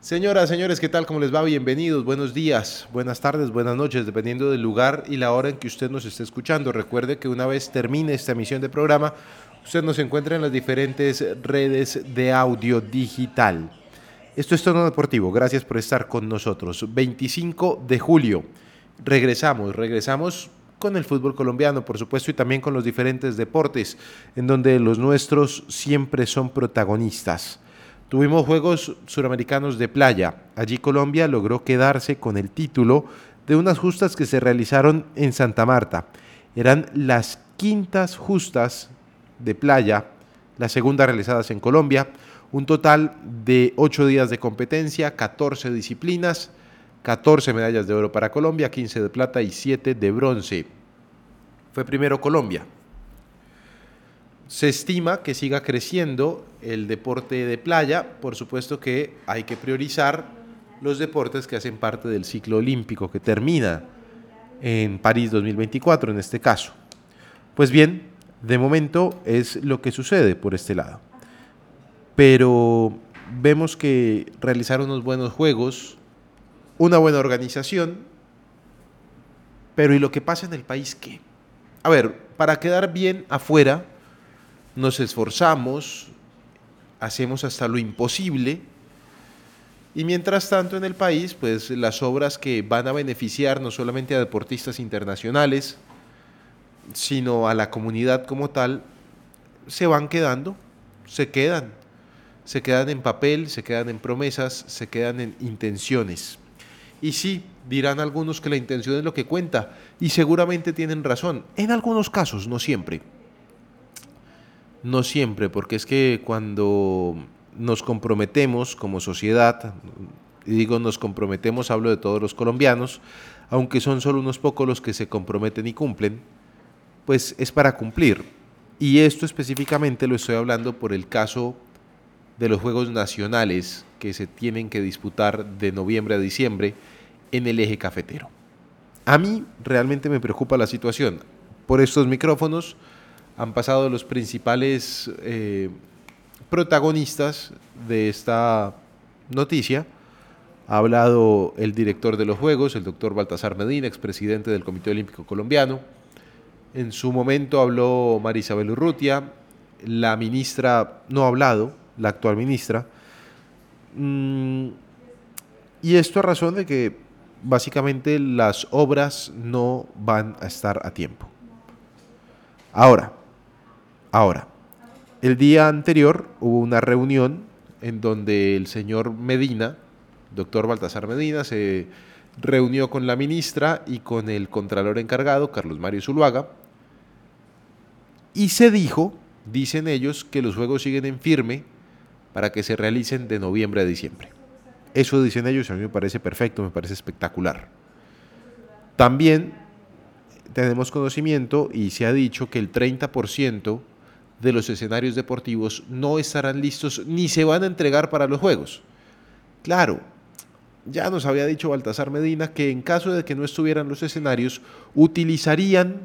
Señoras, señores, ¿qué tal? ¿Cómo les va? Bienvenidos, buenos días, buenas tardes, buenas noches, dependiendo del lugar y la hora en que usted nos esté escuchando. Recuerde que una vez termine esta emisión de programa, usted nos encuentra en las diferentes redes de audio digital. Esto es Tono Deportivo, gracias por estar con nosotros. 25 de julio, regresamos, regresamos con el fútbol colombiano, por supuesto, y también con los diferentes deportes, en donde los nuestros siempre son protagonistas. Tuvimos Juegos Suramericanos de Playa. Allí Colombia logró quedarse con el título de unas justas que se realizaron en Santa Marta. Eran las quintas justas de playa, las segundas realizadas en Colombia. Un total de ocho días de competencia, 14 disciplinas, 14 medallas de oro para Colombia, 15 de plata y 7 de bronce. Fue primero Colombia, se estima que siga creciendo el deporte de playa, por supuesto que hay que priorizar los deportes que hacen parte del ciclo olímpico que termina en París 2024 en este caso. Pues bien, de momento es lo que sucede por este lado. Pero vemos que realizar unos buenos juegos, una buena organización, pero ¿y lo que pasa en el país qué? A ver, para quedar bien afuera, nos esforzamos, hacemos hasta lo imposible, y mientras tanto en el país, pues las obras que van a beneficiar no solamente a deportistas internacionales, sino a la comunidad como tal, se van quedando, se quedan, se quedan en papel, se quedan en promesas, se quedan en intenciones. Y sí, dirán algunos que la intención es lo que cuenta, y seguramente tienen razón, en algunos casos, no siempre. No siempre, porque es que cuando nos comprometemos como sociedad, y digo nos comprometemos, hablo de todos los colombianos, aunque son solo unos pocos los que se comprometen y cumplen, pues es para cumplir. Y esto específicamente lo estoy hablando por el caso de los Juegos Nacionales que se tienen que disputar de noviembre a diciembre en el eje cafetero. A mí realmente me preocupa la situación. Por estos micrófonos han pasado los principales eh, protagonistas de esta noticia. Ha hablado el director de los Juegos, el doctor Baltasar Medina, expresidente del Comité Olímpico Colombiano. En su momento habló Marisabel Urrutia, la ministra no ha hablado, la actual ministra. Mm, y esto a razón de que básicamente las obras no van a estar a tiempo. Ahora, Ahora, el día anterior hubo una reunión en donde el señor Medina, doctor Baltasar Medina, se reunió con la ministra y con el contralor encargado, Carlos Mario Zuluaga, y se dijo, dicen ellos, que los juegos siguen en firme para que se realicen de noviembre a diciembre. Eso dicen ellos, a mí me parece perfecto, me parece espectacular. También tenemos conocimiento y se ha dicho que el 30% de los escenarios deportivos no estarán listos ni se van a entregar para los Juegos. Claro, ya nos había dicho Baltasar Medina que en caso de que no estuvieran los escenarios, utilizarían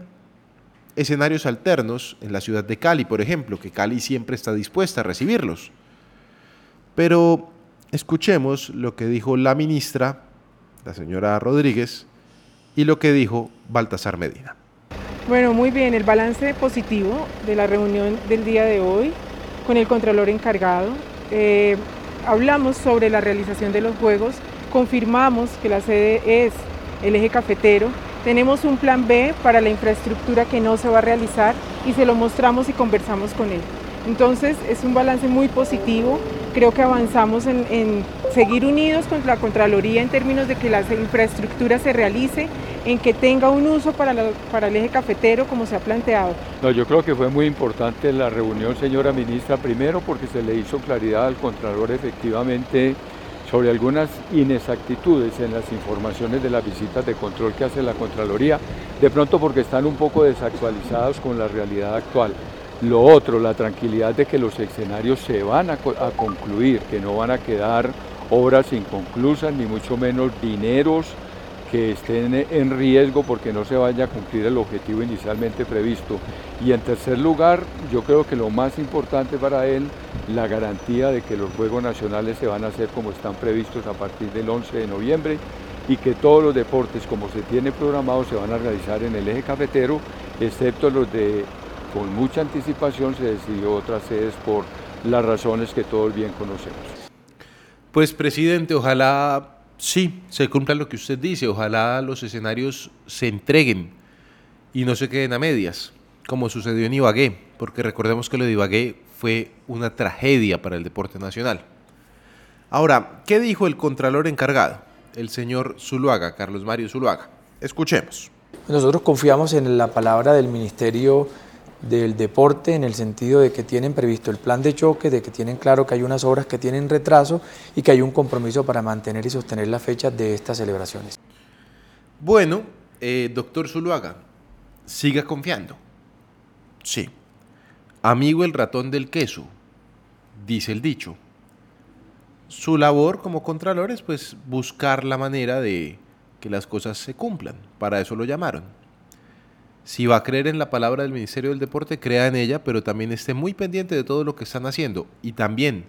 escenarios alternos en la ciudad de Cali, por ejemplo, que Cali siempre está dispuesta a recibirlos. Pero escuchemos lo que dijo la ministra, la señora Rodríguez, y lo que dijo Baltasar Medina. Bueno, muy bien, el balance positivo de la reunión del día de hoy con el Contralor encargado. Eh, hablamos sobre la realización de los Juegos, confirmamos que la sede es el eje cafetero, tenemos un plan B para la infraestructura que no se va a realizar y se lo mostramos y conversamos con él. Entonces es un balance muy positivo, creo que avanzamos en, seguir unidos con la Contraloría en términos de que la infraestructura se realice, en que tenga un uso para, el eje cafetero como se ha planteado. No, yo creo que fue muy importante la reunión, señora ministra, primero porque se le hizo claridad al Contralor efectivamente sobre algunas inexactitudes en las informaciones de las visitas de control que hace la Contraloría, de pronto porque están un poco desactualizados con la realidad actual. Lo otro, la tranquilidad de que los escenarios se van a, concluir, que no van a quedar obras inconclusas, ni mucho menos dineros que estén en riesgo porque no se vaya a cumplir el objetivo inicialmente previsto. Y en tercer lugar, yo creo que lo más importante para él, la garantía de que los Juegos Nacionales se van a hacer como están previstos a partir del 11 de noviembre y que todos los deportes como se tiene programado se van a realizar en el eje cafetero, excepto los de con mucha anticipación se decidió otras sedes por las razones que todos bien conocemos. Pues presidente, ojalá sí se cumpla lo que usted dice, ojalá los escenarios se entreguen y no se queden a medias, como sucedió en Ibagué, porque recordemos que lo de Ibagué fue una tragedia para el deporte nacional. Ahora, ¿qué dijo el contralor encargado? el señor Zuluaga, Carlos Mario Zuluaga. Escuchemos. Nosotros confiamos en la palabra del Ministerio del Deporte en el sentido de que tienen previsto el plan de choque, de que tienen claro que hay unas obras que tienen retraso y que hay un compromiso para mantener y sostener las fechas de estas celebraciones. Bueno, eh, doctor Zuluaga, siga confiando. Sí. Amigo el ratón del queso, dice el dicho su labor como contralor es pues buscar la manera de que las cosas se cumplan. Para eso lo llamaron. Si va a creer en la palabra del Ministerio del Deporte, crea en ella, pero también esté muy pendiente de todo lo que están haciendo y también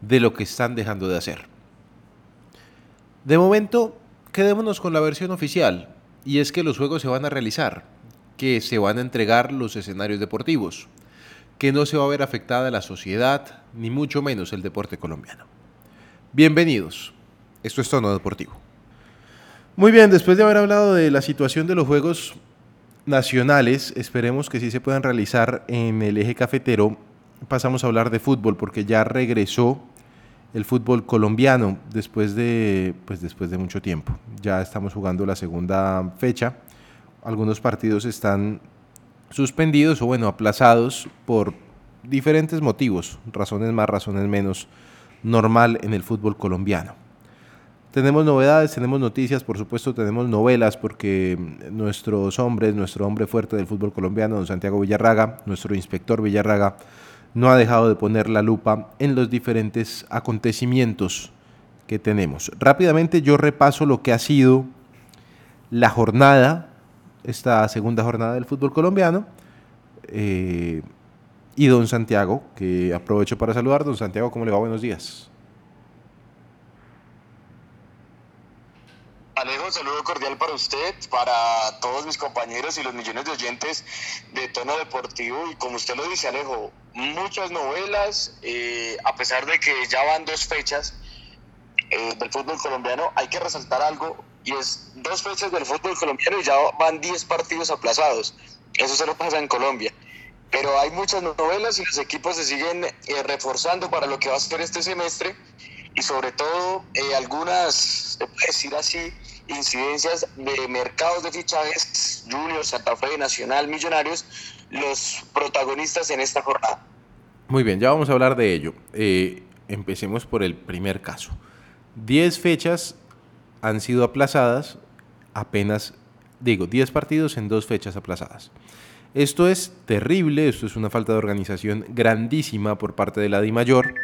de lo que están dejando de hacer. De momento, quedémonos con la versión oficial, y es que los juegos se van a realizar, que se van a entregar los escenarios deportivos, que no se va a ver afectada la sociedad, ni mucho menos el deporte colombiano. Bienvenidos. Esto es Tono Deportivo. Muy bien, después de haber hablado de la situación de los Juegos Nacionales, esperemos que sí se puedan realizar en el eje cafetero. Pasamos a hablar de fútbol porque ya regresó el fútbol colombiano después de, pues después de mucho tiempo. Ya estamos jugando la segunda fecha. Algunos partidos están suspendidos o bueno, aplazados por diferentes motivos, razones más, razones menos normal en el fútbol colombiano. Tenemos novedades, tenemos noticias, por supuesto tenemos novelas porque nuestros hombres, nuestro hombre fuerte del fútbol colombiano, don Santiago Villarraga, nuestro inspector Villarraga, no ha dejado de poner la lupa en los diferentes acontecimientos que tenemos. Rápidamente yo repaso lo que ha sido la jornada, esta segunda jornada del fútbol colombiano. Eh, y don Santiago, que aprovecho para saludar. Don Santiago, ¿cómo le va? Buenos días. Alejo, saludo cordial para usted, para todos mis compañeros y los millones de oyentes de tono deportivo. Y como usted lo dice, Alejo, muchas novelas, eh, a pesar de que ya van dos fechas eh, del fútbol colombiano, hay que resaltar algo, y es dos fechas del fútbol colombiano y ya van 10 partidos aplazados. Eso se lo pasa en Colombia pero hay muchas novelas y los equipos se siguen eh, reforzando para lo que va a ser este semestre y sobre todo eh, algunas, se puede decir así, incidencias de mercados de fichajes, Junior, Santa Fe, Nacional, Millonarios, los protagonistas en esta jornada. Muy bien, ya vamos a hablar de ello. Eh, empecemos por el primer caso. Diez fechas han sido aplazadas, apenas, digo, diez partidos en dos fechas aplazadas. Esto es terrible, esto es una falta de organización grandísima por parte de la DIMAYOR.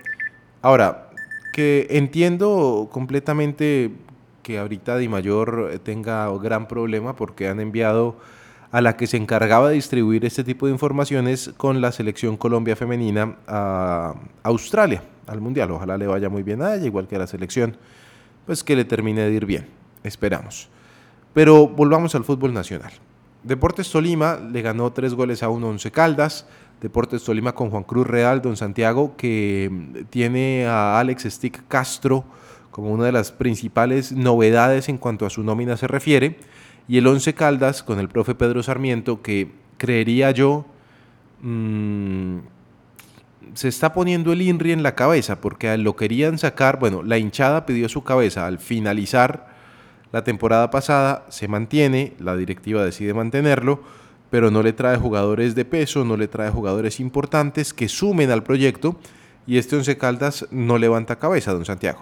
Ahora, que entiendo completamente que ahorita DIMAYOR tenga gran problema porque han enviado a la que se encargaba de distribuir este tipo de informaciones con la selección Colombia femenina a Australia, al Mundial. Ojalá le vaya muy bien a ella, igual que a la selección, pues que le termine de ir bien, esperamos. Pero volvamos al fútbol nacional. Deportes Tolima le ganó tres goles a uno Once Caldas. Deportes Tolima con Juan Cruz Real, Don Santiago, que mm, tiene a Alex Stick Castro como una de las principales novedades en cuanto a su nómina se refiere. Y el Once Caldas con el profe Pedro Sarmiento, que creería yo mm, se está poniendo el INRI en la cabeza, porque lo querían sacar, bueno, la hinchada pidió su cabeza al finalizar la temporada pasada se mantiene, la directiva decide mantenerlo, pero no le trae jugadores de peso, no le trae jugadores importantes que sumen al proyecto y este Once Caldas no levanta cabeza, don Santiago.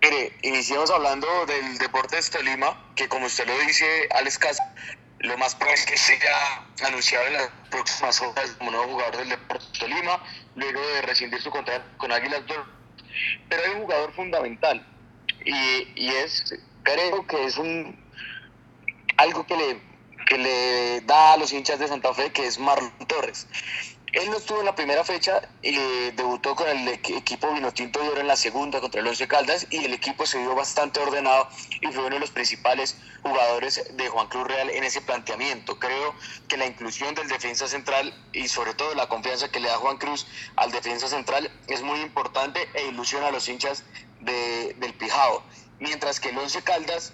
Mire, iniciamos hablando del Deportes Tolima, que como usted lo dice, Alex Casa, lo más probable es que sea anunciado en las próximas horas como nuevo jugador del Deportes Tolima, luego de rescindir su contrato con Águilas pero hay un jugador fundamental y, y es, creo que es un algo que le, que le da a los hinchas de Santa Fe, que es Marlon Torres. Él no estuvo en la primera fecha, y debutó con el equipo Vinotinto de Oro en la segunda contra el Once Caldas y el equipo se vio bastante ordenado y fue uno de los principales jugadores de Juan Cruz Real en ese planteamiento. Creo que la inclusión del defensa central y sobre todo la confianza que le da Juan Cruz al defensa central es muy importante e ilusiona a los hinchas del Pijao. Mientras que el Once Caldas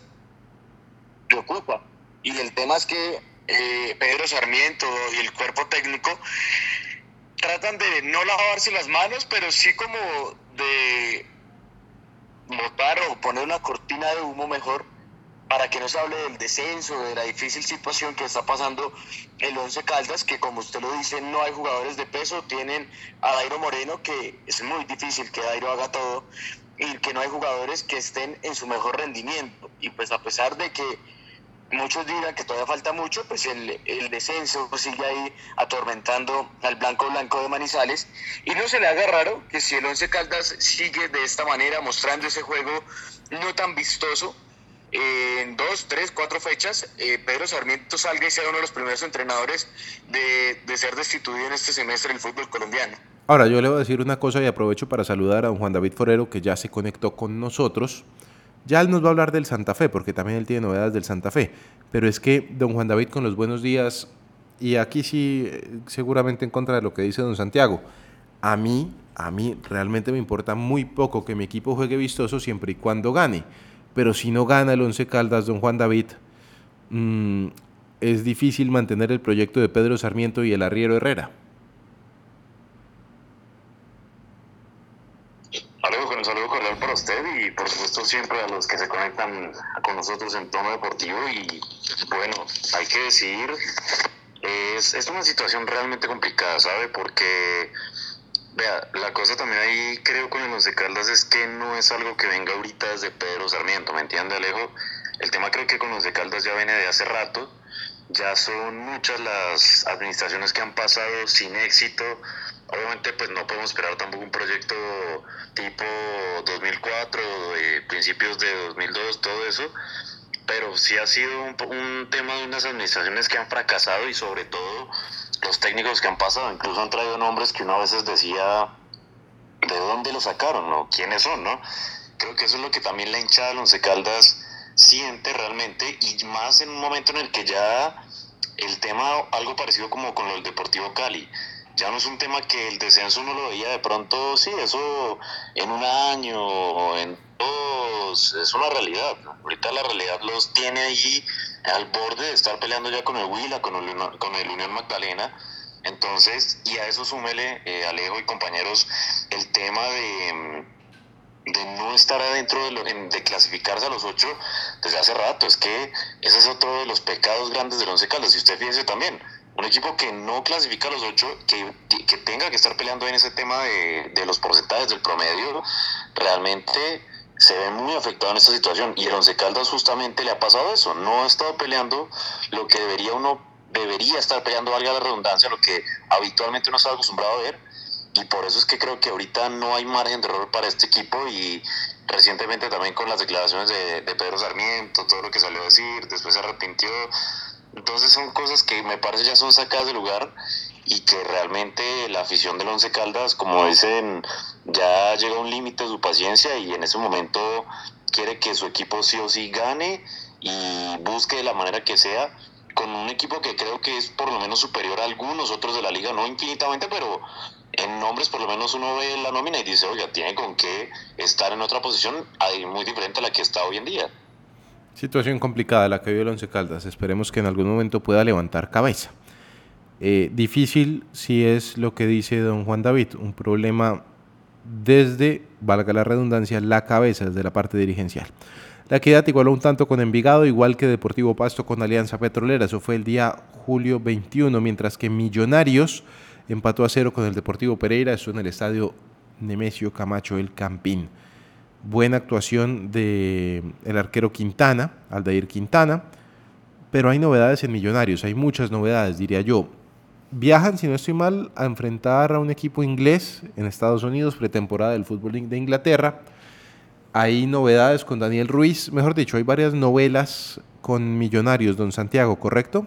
preocupa. Y el tema es que eh, Pedro Sarmiento y el cuerpo técnico tratan de no lavarse las manos, pero sí como de botar o poner una cortina de humo mejor para que no se hable del descenso, de la difícil situación que está pasando el Once Caldas, que como usted lo dice, no hay jugadores de peso, tienen a Dairo Moreno, que es muy difícil que Dairo haga todo, y que no hay jugadores que estén en su mejor rendimiento. Y pues a pesar de que muchos dirán que todavía falta mucho, pues el, el, descenso sigue ahí atormentando al blanco blanco de Manizales. Y no se le haga raro que si el Once Caldas sigue de esta manera mostrando ese juego no tan vistoso, en dos, tres, cuatro fechas, eh, Pedro Sarmiento salga y sea uno de los primeros entrenadores de, de ser destituido en este semestre del fútbol colombiano. Ahora, yo le voy a decir una cosa y aprovecho para saludar a don Juan David Forero, que ya se conectó con nosotros. Ya él nos va a hablar del Santa Fe, porque también él tiene novedades del Santa Fe. Pero es que don Juan David con los buenos días, y aquí sí, eh, seguramente en contra de lo que dice don Santiago, a mí, a mí realmente me importa muy poco que mi equipo juegue vistoso siempre y cuando gane. Pero si no gana el Once Caldas, don Juan David, mmm, es difícil mantener el proyecto de Pedro Sarmiento y el Arriero Herrera. un saludo cordial para usted y por supuesto siempre a los que se conectan con nosotros en tono deportivo y bueno, hay que decir, es, es una situación realmente complicada, ¿sabe? Porque, vea, la cosa también ahí creo con el Once Caldas es que no es algo que venga ahorita desde Pedro Sarmiento, ¿me entiende Alejo? El tema creo que con los de Caldas ya viene de hace rato, ya son muchas las administraciones que han pasado sin éxito, obviamente pues no podemos esperar tampoco un proyecto tipo 2004, de principios de 2002, todo eso, pero sí ha sido un, tema de unas administraciones que han fracasado y sobre todo los técnicos que han pasado, incluso han traído nombres que uno a veces decía, ¿de dónde lo sacaron? ¿no? ¿Quiénes son? ¿no? Creo que eso es lo que también la hinchada de Once Caldas siente realmente y más en un momento en el que ya el tema, algo parecido como con del Deportivo Cali, ya no es un tema que el descenso uno lo veía de pronto, sí, eso en un año en dos, es una realidad. Ahorita la realidad los tiene ahí al borde de estar peleando ya con el Huila, con el, con el Unión Magdalena. Entonces, y a eso súmele, eh, Alejo y compañeros, el tema de, de no estar adentro de, de, clasificarse a los ocho desde hace rato. Es que ese es otro de los pecados grandes del Once Caldas. Y usted fíjese también, un equipo que no clasifica a los ocho, que, que tenga que estar peleando en ese tema de, de, los porcentajes del promedio, realmente se ve muy afectado en esta situación. Y el Once Caldas justamente le ha pasado eso, no ha estado peleando lo que debería uno, debería estar peleando, valga la redundancia, lo que habitualmente uno está acostumbrado a ver. Y por eso es que creo que ahorita no hay margen de error para este equipo y recientemente también con las declaraciones de, de Pedro Sarmiento, todo lo que salió a decir, después se arrepintió. Entonces son cosas que me parece ya son sacadas de lugar y que realmente la afición del Once Caldas, como dicen, ya llega a un límite de su paciencia y en ese momento quiere que su equipo sí o sí gane y busque de la manera que sea con un equipo que creo que es por lo menos superior a algunos otros de la liga, no infinitamente, pero en nombres por lo menos uno ve la nómina y dice, oiga, tiene con qué estar en otra posición muy diferente a la que está hoy en día. Situación complicada la que vive el Once Caldas. Esperemos que en algún momento pueda levantar cabeza. Eh, difícil si es lo que dice don Juan David, un problema desde, valga la redundancia, la cabeza, desde la parte dirigencial. La equidad igualó un tanto con Envigado, igual que Deportivo Pasto con Alianza Petrolera. Eso fue el día julio 21, mientras que Millonarios empató a cero con el Deportivo Pereira. Eso en el estadio Nemesio Camacho El Campín buena actuación de el arquero Quintana, Aldair Quintana, pero hay novedades en Millonarios, hay muchas novedades, diría yo. Viajan, si no estoy mal, a enfrentar a un equipo inglés en Estados Unidos, pretemporada del fútbol de Inglaterra. hay novedades con Daniel Ruiz, mejor dicho, hay varias novelas con Millonarios, don Santiago, ¿correcto?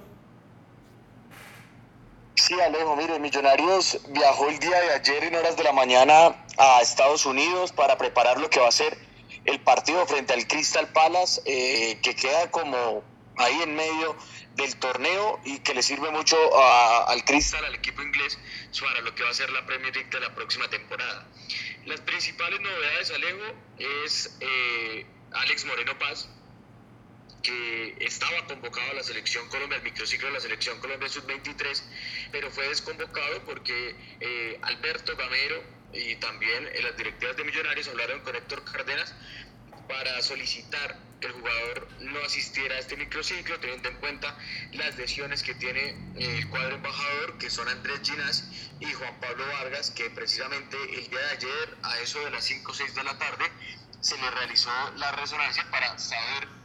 Sí, Alejo, mire, Millonarios viajó el día de ayer en horas de la mañana a Estados Unidos para preparar lo que va a ser el partido frente al Crystal Palace, eh, que queda como ahí en medio del torneo y que le sirve mucho al Crystal, al equipo inglés, para lo que va a ser la Premier League de la próxima temporada. Las principales novedades, Alejo, es eh, Alex Moreno Paz, que estaba convocado a la selección Colombia, al microciclo de la selección Colombia sub-23, pero fue desconvocado porque eh, Alberto Gamero y también en las directivas de Millonarios hablaron con Héctor Cárdenas para solicitar que el jugador no asistiera a este microciclo, teniendo en cuenta las lesiones que tiene eh, el cuadro embajador, que son Andrés Ginás y Juan Pablo Vargas, que precisamente el día de ayer, a eso de las 5 o 6 de la tarde, se le realizó la resonancia para saber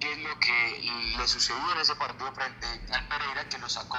qué es lo que le sucedió en ese partido frente al Pereira, que lo sacó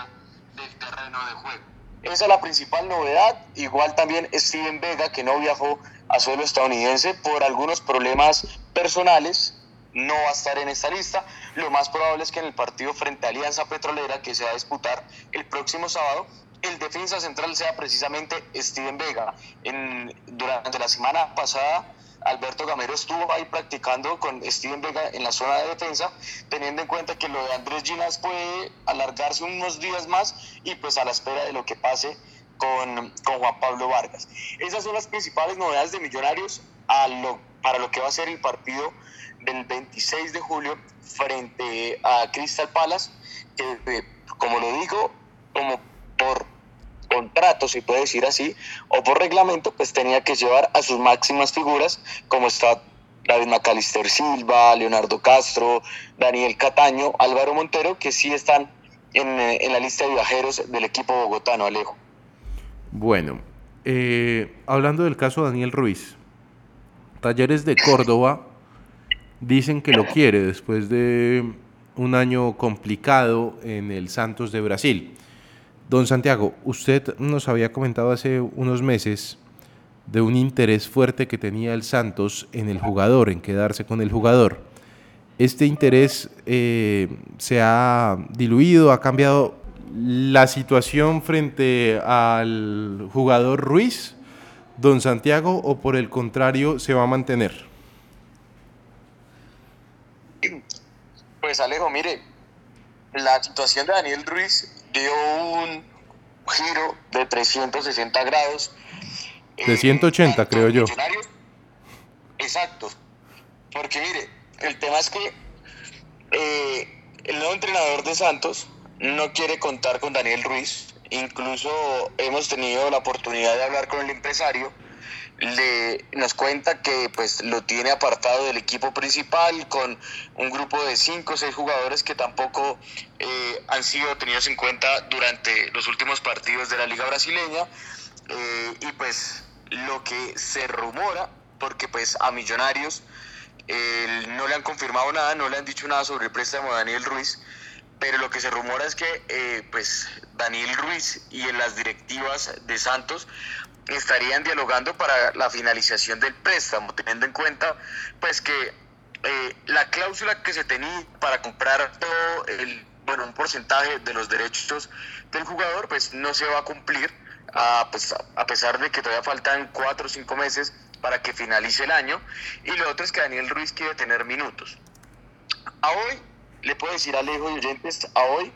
del terreno de juego. Esa es la principal novedad. Igual también Steven Vega, que no viajó a suelo estadounidense por algunos problemas personales, no va a estar en esta lista. Lo más probable es que en el partido frente a Alianza Petrolera, que se va a disputar el próximo sábado, el defensa central sea precisamente Steven Vega. En, durante la semana pasada Alberto Gamero estuvo ahí practicando con Steven Vega en la zona de defensa, teniendo en cuenta que lo de Andrés Ginas puede alargarse unos días más y pues a la espera de lo que pase con, con Juan Pablo Vargas. Esas son las principales novedades de Millonarios para lo que va a ser el partido del 26 de julio frente a Crystal Palace, que eh, como lo digo, como por contrato, si puede decir así, o por reglamento, pues tenía que llevar a sus máximas figuras, como está David Macalister Silva, Leonardo Castro, Daniel Cataño, Álvaro Montero, que sí están en, eh, la lista de viajeros del equipo bogotano, Alejo. Bueno, eh, hablando del caso Daniel Ruiz, Talleres de Córdoba dicen que lo quiere después de un año complicado en el Santos de Brasil. Don Santiago, usted nos había comentado hace unos meses de un interés fuerte que tenía el Santos en el jugador, en quedarse con el jugador. Este interés eh, se ha diluido, ha cambiado la situación frente al jugador Ruiz, don Santiago, o por el contrario se va a mantener. Pues Alejo, mire, la situación de Daniel Ruiz dio un giro de 360 grados. De 180, creo yo. Exacto. Porque mire, el tema es que eh, el nuevo entrenador de Santos no quiere contar con Daniel Ruiz. Incluso hemos tenido la oportunidad de hablar con el empresario le, nos cuenta que pues lo tiene apartado del equipo principal con un grupo de cinco o seis jugadores que tampoco eh, han sido tenidos en cuenta durante los últimos partidos de la liga brasileña. Eh, y pues lo que se rumora porque pues a Millonarios no le han confirmado nada, no le han dicho nada sobre el préstamo de Daniel Ruiz pero lo que se rumora es que eh, pues Daniel Ruiz y en las directivas de Santos estarían dialogando para la finalización del préstamo, teniendo en cuenta pues que eh, la cláusula que se tenía para comprar todo el, bueno, un porcentaje de los derechos del jugador, pues no se va a cumplir, a, pues, a pesar de que todavía faltan cuatro o cinco meses para que finalice el año. Y lo otro es que Daniel Ruiz quiere tener minutos. A hoy, le puedo decir a Alejo y oyentes, a hoy,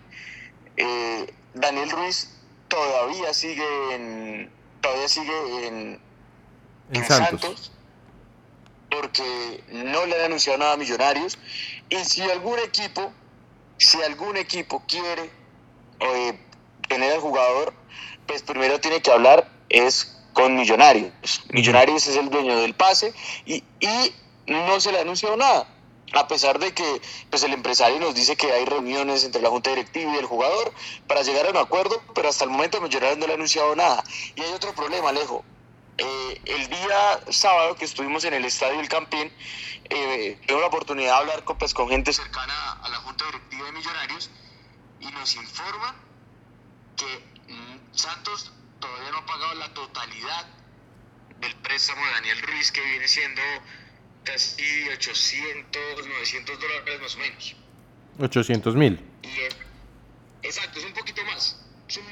eh, Daniel Ruiz todavía sigue en, todavía sigue en, Santos. porque no le han anunciado nada a Millonarios. Y si algún equipo si algún equipo quiere eh, tener al jugador pues primero tiene que hablar es con Millonarios. Millonarios es el dueño del pase y, y no se le ha anunciado nada a pesar de que pues el empresario nos dice que hay reuniones entre la junta directiva y el jugador para llegar a un acuerdo, pero hasta el momento Millonarios no le ha anunciado nada. Y hay otro problema, Alejo. Eh, el día sábado que estuvimos en el estadio del Campín, eh, tuve la oportunidad de hablar con, pues, con gente cercana a la junta directiva de Millonarios y nos informan que mm, Santos todavía no ha pagado la totalidad del préstamo de Daniel Ruiz, que viene siendo casi 800, 900 dólares más o menos. 800 mil. Exacto, es un poquito más. Son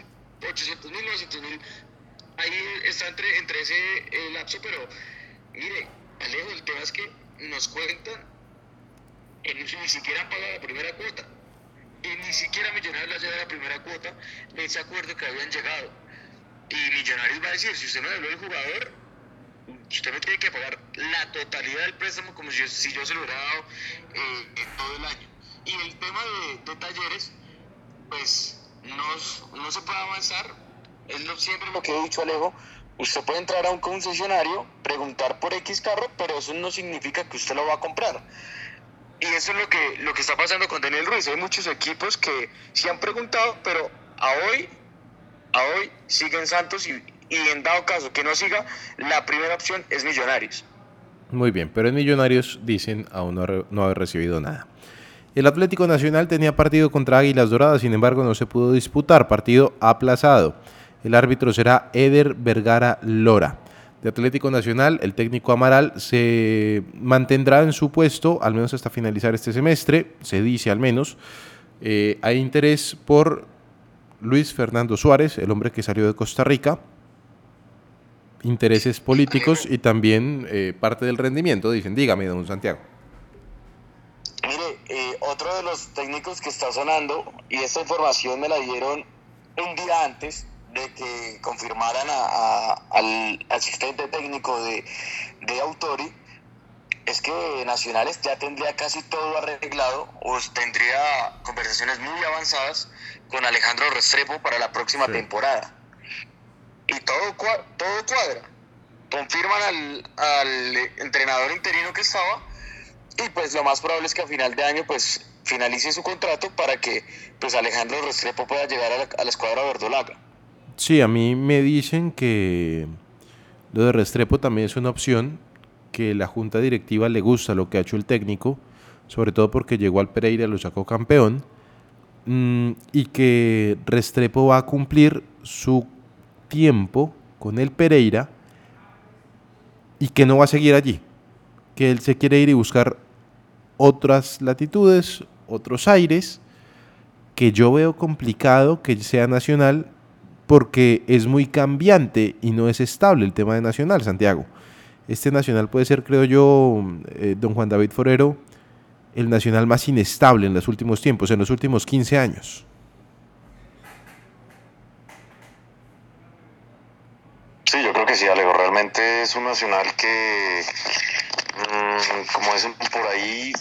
800 mil, 900 mil. Ahí está entre, entre ese eh, lapso, pero mire, Alejo, el tema es que nos cuentan en, ni siquiera paga la primera cuota. Y ni siquiera Millonarios le ha la primera cuota de ese acuerdo que habían llegado. Y Millonarios va a decir, si usted me devuelve el jugador, usted me tiene que pagar la totalidad del préstamo como si, si yo se lo hubiera dado eh, todo el año. Y el tema de, talleres, pues no, no, se puede avanzar. Es lo, siempre lo que he dicho, Alejo. Usted puede entrar a un concesionario, preguntar por X carro, pero eso no significa que usted lo va a comprar. Y eso es lo que, lo que está pasando con Daniel Ruiz. Hay muchos equipos que sí han preguntado, pero a hoy, a hoy siguen Santos y, y en dado caso que no siga, la primera opción es Millonarios. Muy bien, pero en Millonarios dicen aún no, no haber recibido nada. El Atlético Nacional tenía partido contra Águilas Doradas, sin embargo no se pudo disputar, partido aplazado. El árbitro será Eder Vergara Lora. De Atlético Nacional, el técnico Amaral se mantendrá en su puesto, al menos hasta finalizar este semestre, se dice al menos. Eh, hay interés por Luis Fernando Suárez, el hombre que salió de Costa Rica, intereses políticos y también eh, parte del rendimiento, dicen. Dígame, don Santiago. Mire, eh, otro de los técnicos que está sonando, y esta información me la dieron un día antes de que confirmaran al asistente técnico de, de Autori, es que Nacionales ya tendría casi todo arreglado o tendría conversaciones muy avanzadas con Alejandro Restrepo para la próxima temporada y todo, todo cuadra. Confirman al, entrenador interino que estaba y pues lo más probable es que a final de año pues finalice su contrato para que pues Alejandro Restrepo pueda llegar a la, a la escuadra verdolaga. Sí, a mí me dicen que lo de Restrepo también es una opción, que la junta directiva le gusta lo que ha hecho el técnico, sobre todo porque llegó al Pereira, lo sacó campeón, mm, y que Restrepo va a cumplir su tiempo con el Pereira y que no va a seguir allí, que él se quiere ir y buscar otras latitudes, otros aires, que yo veo complicado que sea nacional porque es muy cambiante y no es estable el tema de nacional, Santiago. Este nacional puede ser, creo yo, eh, don Juan David Forero, el nacional más inestable en los últimos tiempos, en los últimos 15 años. Sí, yo creo que sí, Alejo. Realmente es un nacional que, mm, como dicen por ahí,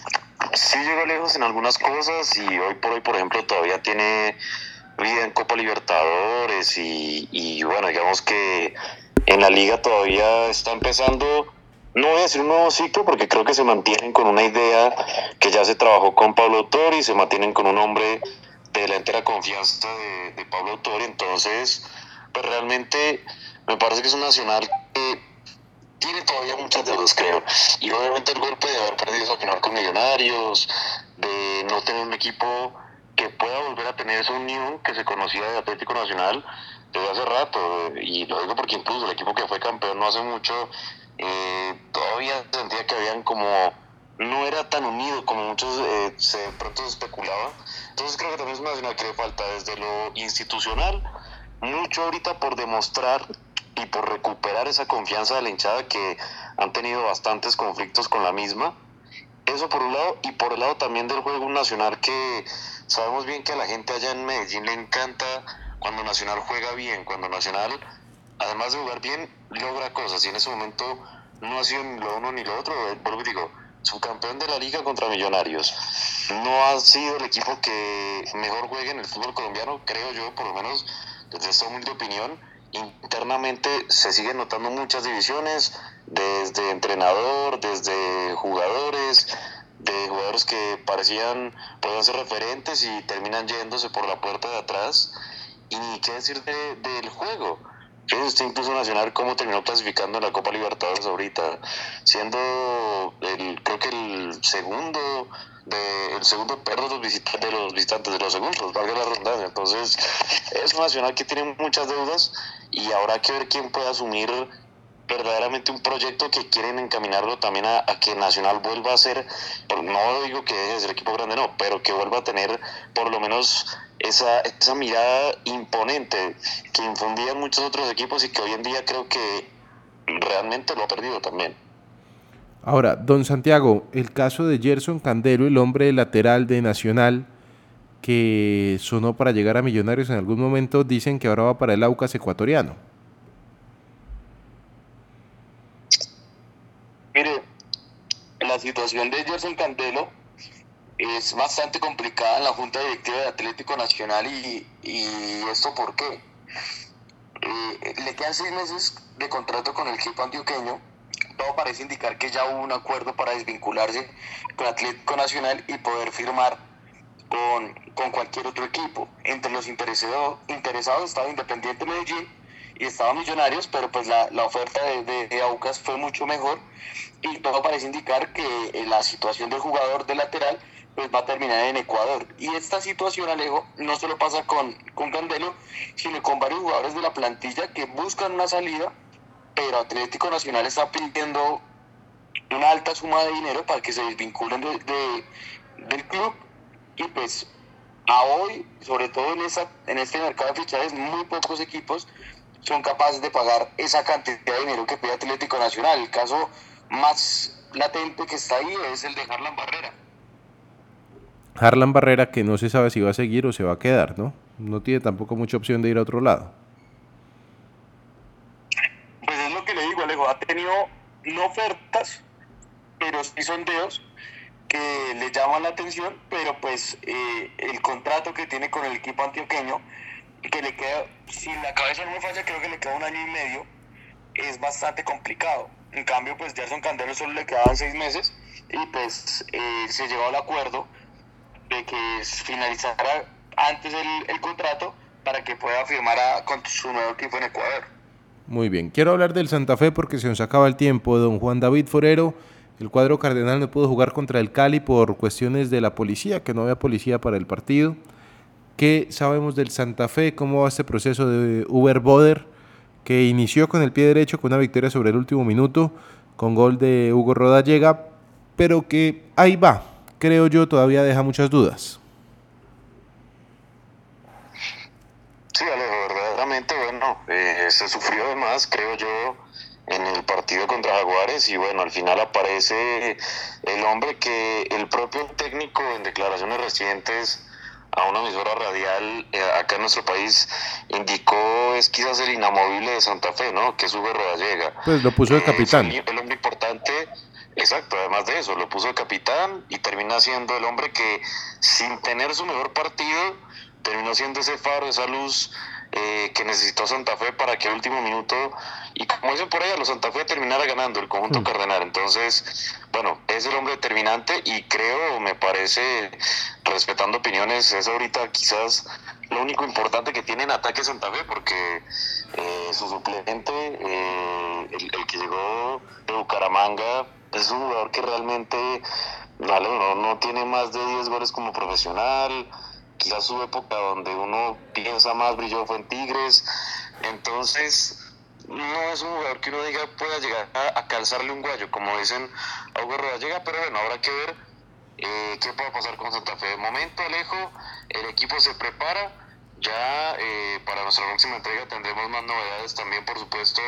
sí llegó lejos en algunas cosas y hoy por hoy, por ejemplo, todavía tiene vida en Copa Libertadores y, y bueno, digamos que en la liga todavía está empezando no voy a decir un nuevo ciclo porque creo que se mantienen con una idea que ya se trabajó con Pablo Tori, se mantienen con un hombre de la entera confianza de, de Pablo Tori, entonces pues realmente me parece que es un Nacional que tiene todavía muchas deudas, creo. Y obviamente el golpe de haber perdido esa final con Millonarios, de no tener un equipo que pueda volver a tener esa unión que se conocía de Atlético Nacional desde hace rato. Y lo digo porque incluso el equipo que fue campeón no hace mucho, eh, todavía sentía que habían como no era tan unido como muchos eh, se de pronto se especulaba. Entonces creo que también es una nacional que le falta desde lo institucional, mucho ahorita por demostrar y por recuperar esa confianza de la hinchada que han tenido bastantes conflictos con la misma. Eso por un lado, y por el lado también del juego nacional que sabemos bien que a la gente allá en Medellín le encanta cuando Nacional juega bien, cuando Nacional, además de jugar bien, logra cosas. Y en ese momento no ha sido ni lo uno ni lo otro. Vuelvo y digo, subcampeón de la liga contra Millonarios. No ha sido el equipo que mejor juega en el fútbol colombiano, creo yo, por lo menos desde esta humilde opinión internamente se siguen notando muchas divisiones, desde entrenador, desde jugadores, de jugadores que parecían podían ser referentes y terminan yéndose por la puerta de atrás. Y qué decir del juego. Fíjense usted incluso Nacional cómo terminó clasificando en la Copa Libertadores ahorita, siendo el, creo que el segundo de, el segundo perro de los visitantes de los visitantes de los segundos, valga la redundancia. Entonces, es un nacional que tiene muchas deudas y habrá que ver quién puede asumir verdaderamente un proyecto que quieren encaminarlo también a, que Nacional vuelva a ser, no digo que deje de ser equipo grande, no, pero que vuelva a tener por lo menos esa, esa mirada imponente que infundían muchos otros equipos y que hoy en día creo que realmente lo ha perdido también. Ahora, don Santiago, el caso de Gerson Candelo, el hombre lateral de Nacional, que sonó para llegar a Millonarios en algún momento, dicen que ahora va para el Aucas ecuatoriano. Mire, la situación de Gerson Candelo es bastante complicada en la Junta Directiva de Atlético Nacional y, esto por qué. Eh, le quedan seis meses de contrato con el equipo antioqueño. Todo parece indicar que ya hubo un acuerdo para desvincularse con Atlético Nacional y poder firmar con, con cualquier otro equipo. Entre los interesados, interesados estaba Independiente Medellín y estaba Millonarios, pero pues la, la oferta de, de, Aucas fue mucho mejor y todo parece indicar que eh, la situación del jugador de lateral pues va a terminar en Ecuador. Y esta situación, Alejo, no solo pasa con, con Candelo, sino con varios jugadores de la plantilla que buscan una salida, pero Atlético Nacional está pidiendo una alta suma de dinero para que se desvinculen de, del club. Y pues a hoy, sobre todo en, esa, en este mercado de fichajes, muy pocos equipos son capaces de pagar esa cantidad de dinero que pide Atlético Nacional. El caso más latente que está ahí es el de Harlan Barrera Harlan Barrera que no se sabe si va a seguir o se va a quedar, ¿no? No tiene tampoco mucha opción de ir a otro lado. Pues es lo que le digo, Alejo, ha tenido no ofertas, pero sí sondeos que le llaman la atención, pero pues eh, el contrato que tiene con el equipo antioqueño, que le queda, si la cabeza no me falla, creo que le queda un año y medio, es bastante complicado. En cambio, pues Gerson Candelo solo le quedaban seis meses y pues eh, se llegó al acuerdo de que finalizara antes el, contrato para que pueda firmar con su nuevo equipo en Ecuador. Muy bien, quiero hablar del Santa Fe porque se nos acaba el tiempo. Don Juan David Forero, el cuadro cardenal no pudo jugar contra el Cali por cuestiones de la policía, que no había policía para el partido. ¿Qué sabemos del Santa Fe? ¿Cómo va este proceso de Uber Boder? Que inició con el pie derecho con una victoria sobre el último minuto, con gol de Hugo Rodallega, pero que ahí va, creo yo, todavía deja muchas dudas. Sí, Alejo, verdaderamente, bueno, eh, se sufrió además, creo yo, en el partido contra Jaguares y bueno, al final aparece el hombre que el propio técnico en declaraciones recientes a una emisora radial eh, acá en nuestro país indicó es quizás el inamovible de Santa Fe, ¿no? Que sube Rodallega. Pues lo puso de capitán. el hombre importante Exacto, además de eso, lo puso de capitán y termina siendo el hombre que sin tener su mejor partido, terminó siendo ese faro, esa luz eh, que necesitó Santa Fe para que el último minuto, y como dicen por ahí, a los Santa Fe terminara ganando el conjunto mm. cardenal. Entonces, bueno, es el hombre determinante y creo, me parece, respetando opiniones, es ahorita quizás lo único importante que tiene en ataque Santa Fe, porque eh, su suplente, eh, el, el que llegó de Bucaramanga, es un jugador que realmente no, no tiene más de 10 goles como profesional. Quizás su época donde uno piensa más brilló fue en Tigres. Entonces, no es un jugador que uno diga pueda llegar a, calzarle un guayo, como dicen a Hugo llega, pero bueno, habrá que ver eh, qué puede pasar con Santa Fe. De momento, Alejo, el equipo se prepara. Ya eh, para nuestra próxima entrega tendremos más novedades también, por supuesto,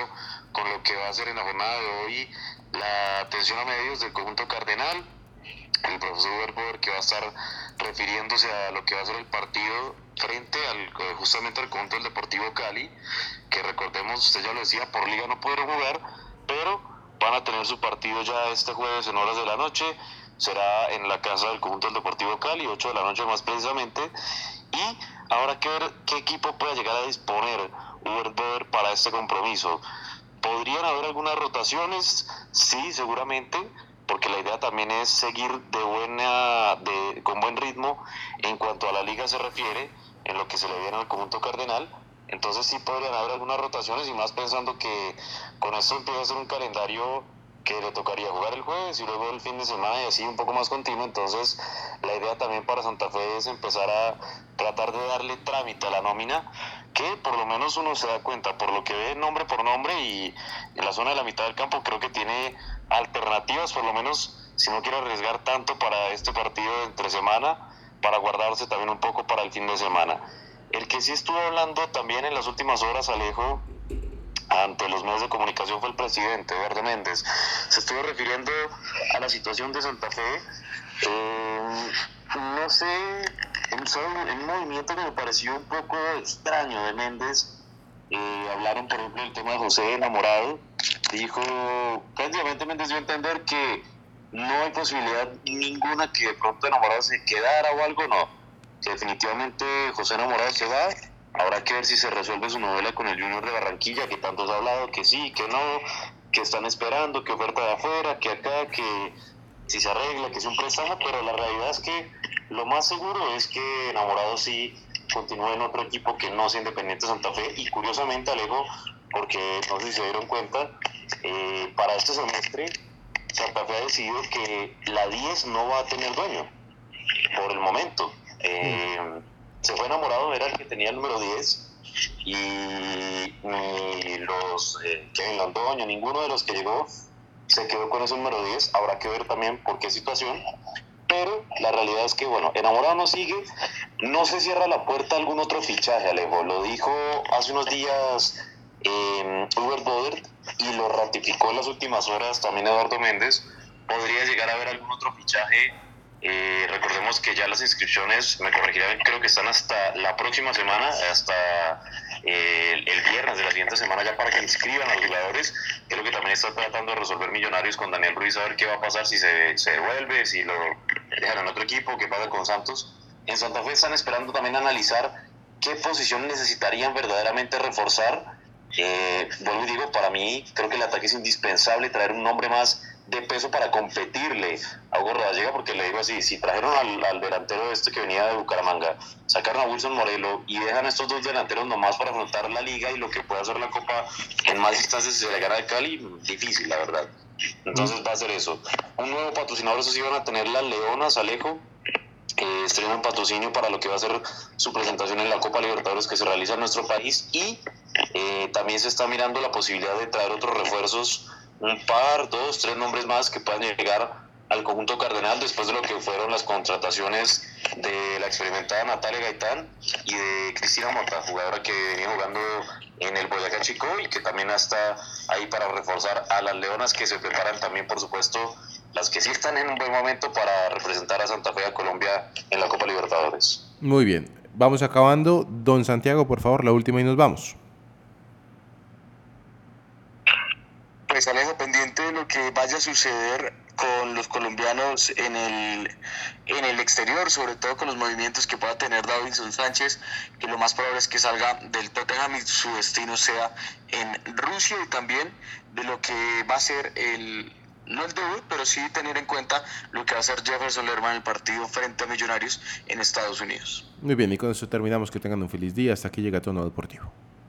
con lo que va a ser en la jornada de hoy la atención a medios del conjunto cardenal, el profesor Werber que va a estar refiriéndose a lo que va a ser el partido frente al eh, justamente al conjunto del Deportivo Cali, que recordemos, usted ya lo decía, por liga no pudieron jugar, pero van a tener su partido ya este jueves en horas de la noche, será en la casa del conjunto del Deportivo Cali, 8 de la noche más precisamente, y habrá que ver qué equipo pueda llegar a disponer Uber para este compromiso. ¿Podrían haber algunas rotaciones? Sí, seguramente, porque la idea también es seguir de buena, de, con buen ritmo en cuanto a la liga se refiere, en lo que se le viene al conjunto cardenal. Entonces sí podrían haber algunas rotaciones y más pensando que con esto empieza a ser un calendario que le tocaría jugar el jueves y luego el fin de semana y así un poco más continuo. Entonces la idea también para Santa Fe es empezar a tratar de darle trámite a la nómina que por lo menos uno se da cuenta, por lo que ve nombre por nombre y en la zona de la mitad del campo creo que tiene alternativas, por lo menos si no quiere arriesgar tanto para este partido de entre semana, para guardarse también un poco para el fin de semana. El que sí estuvo hablando también en las últimas horas, Alejo, ante los medios de comunicación fue el presidente, Verde Méndez. Se estuvo refiriendo a la situación de Santa Fe. Eh, no sé, en un movimiento que me pareció un poco extraño de Méndez. Eh, hablaron, por ejemplo, del tema de José enamorado. Dijo, prácticamente Méndez dio a entender que no hay posibilidad ninguna que de pronto enamorado se quedara o algo, no. Que definitivamente José enamorado se va Habrá que ver si se resuelve su novela con el Junior de Barranquilla, que tanto se ha hablado que sí, que no, que están esperando, que oferta de afuera, que acá, que si se arregla, que es un préstamo, pero la realidad es que lo más seguro es que Enamorado sí continúe en otro equipo que no sea Independiente Santa Fe y curiosamente Alejo, porque no sé si se dieron cuenta, eh, para este semestre Santa Fe ha decidido que la 10 no va a tener dueño por el momento. Eh, se fue enamorado, era el que tenía el número 10 y ni los eh, Kevin Londoño, ninguno de los que llegó se quedó con ese número 10. Habrá que ver también por qué situación. Pero la realidad es que, bueno, enamorado no sigue. No se cierra la puerta a algún otro fichaje, Alejo. Lo dijo hace unos días eh, Uber Boder y lo ratificó en las últimas horas también Eduardo Méndez. Podría llegar a haber algún otro fichaje eh, recordemos que ya las inscripciones, me corregirán, creo que están hasta la próxima semana, hasta eh, el, viernes de la siguiente semana ya para que inscriban a los jugadores. Creo que también está tratando de resolver Millonarios con Daniel Ruiz, a ver qué va a pasar, si se, se devuelve, si lo dejan en otro equipo, qué pasa con Santos. En Santa Fe están esperando también analizar qué posición necesitarían verdaderamente reforzar. Eh, vuelvo y digo, para mí creo que el ataque es indispensable, traer un nombre más de peso para competirle a Hugo Rodallega, porque le digo así, si trajeron al, delantero este que venía de Bucaramanga, sacaron a Wilson Morelo y dejan estos dos delanteros nomás para afrontar la liga y lo que puede hacer la Copa en más instancias si se le gana de Cali, difícil, la verdad. Entonces va a ser eso. Un nuevo patrocinador, eso sí van a tener las Leonas, Alejo, un patrocinio para lo que va a ser su presentación en la Copa Libertadores que se realiza en nuestro país y eh, también se está mirando la posibilidad de traer otros refuerzos un par, dos, tres nombres más que puedan llegar al conjunto cardenal después de lo que fueron las contrataciones de la experimentada Natalia Gaitán y de Cristina Mota, jugadora que venía jugando en el Boyacá Chico y que también está ahí para reforzar a las leonas que se preparan también, por supuesto, las que sí están en un buen momento para representar a Santa Fe a Colombia en la Copa Libertadores. Muy bien, vamos acabando. Don Santiago, por favor, la última y nos vamos. Pues Alejo, pendiente de lo que vaya a suceder con los colombianos en el, en el exterior, sobre todo con los movimientos que pueda tener Davinson Sánchez, que lo más probable es que salga del Tottenham y su destino sea en Rusia y también de lo que va a ser el, no el debut, pero sí tener en cuenta lo que va a hacer Jefferson Lerman en el partido frente a Millonarios en Estados Unidos. Muy bien, y con eso terminamos. Que tengan un feliz día. Hasta aquí llega Tono Deportivo.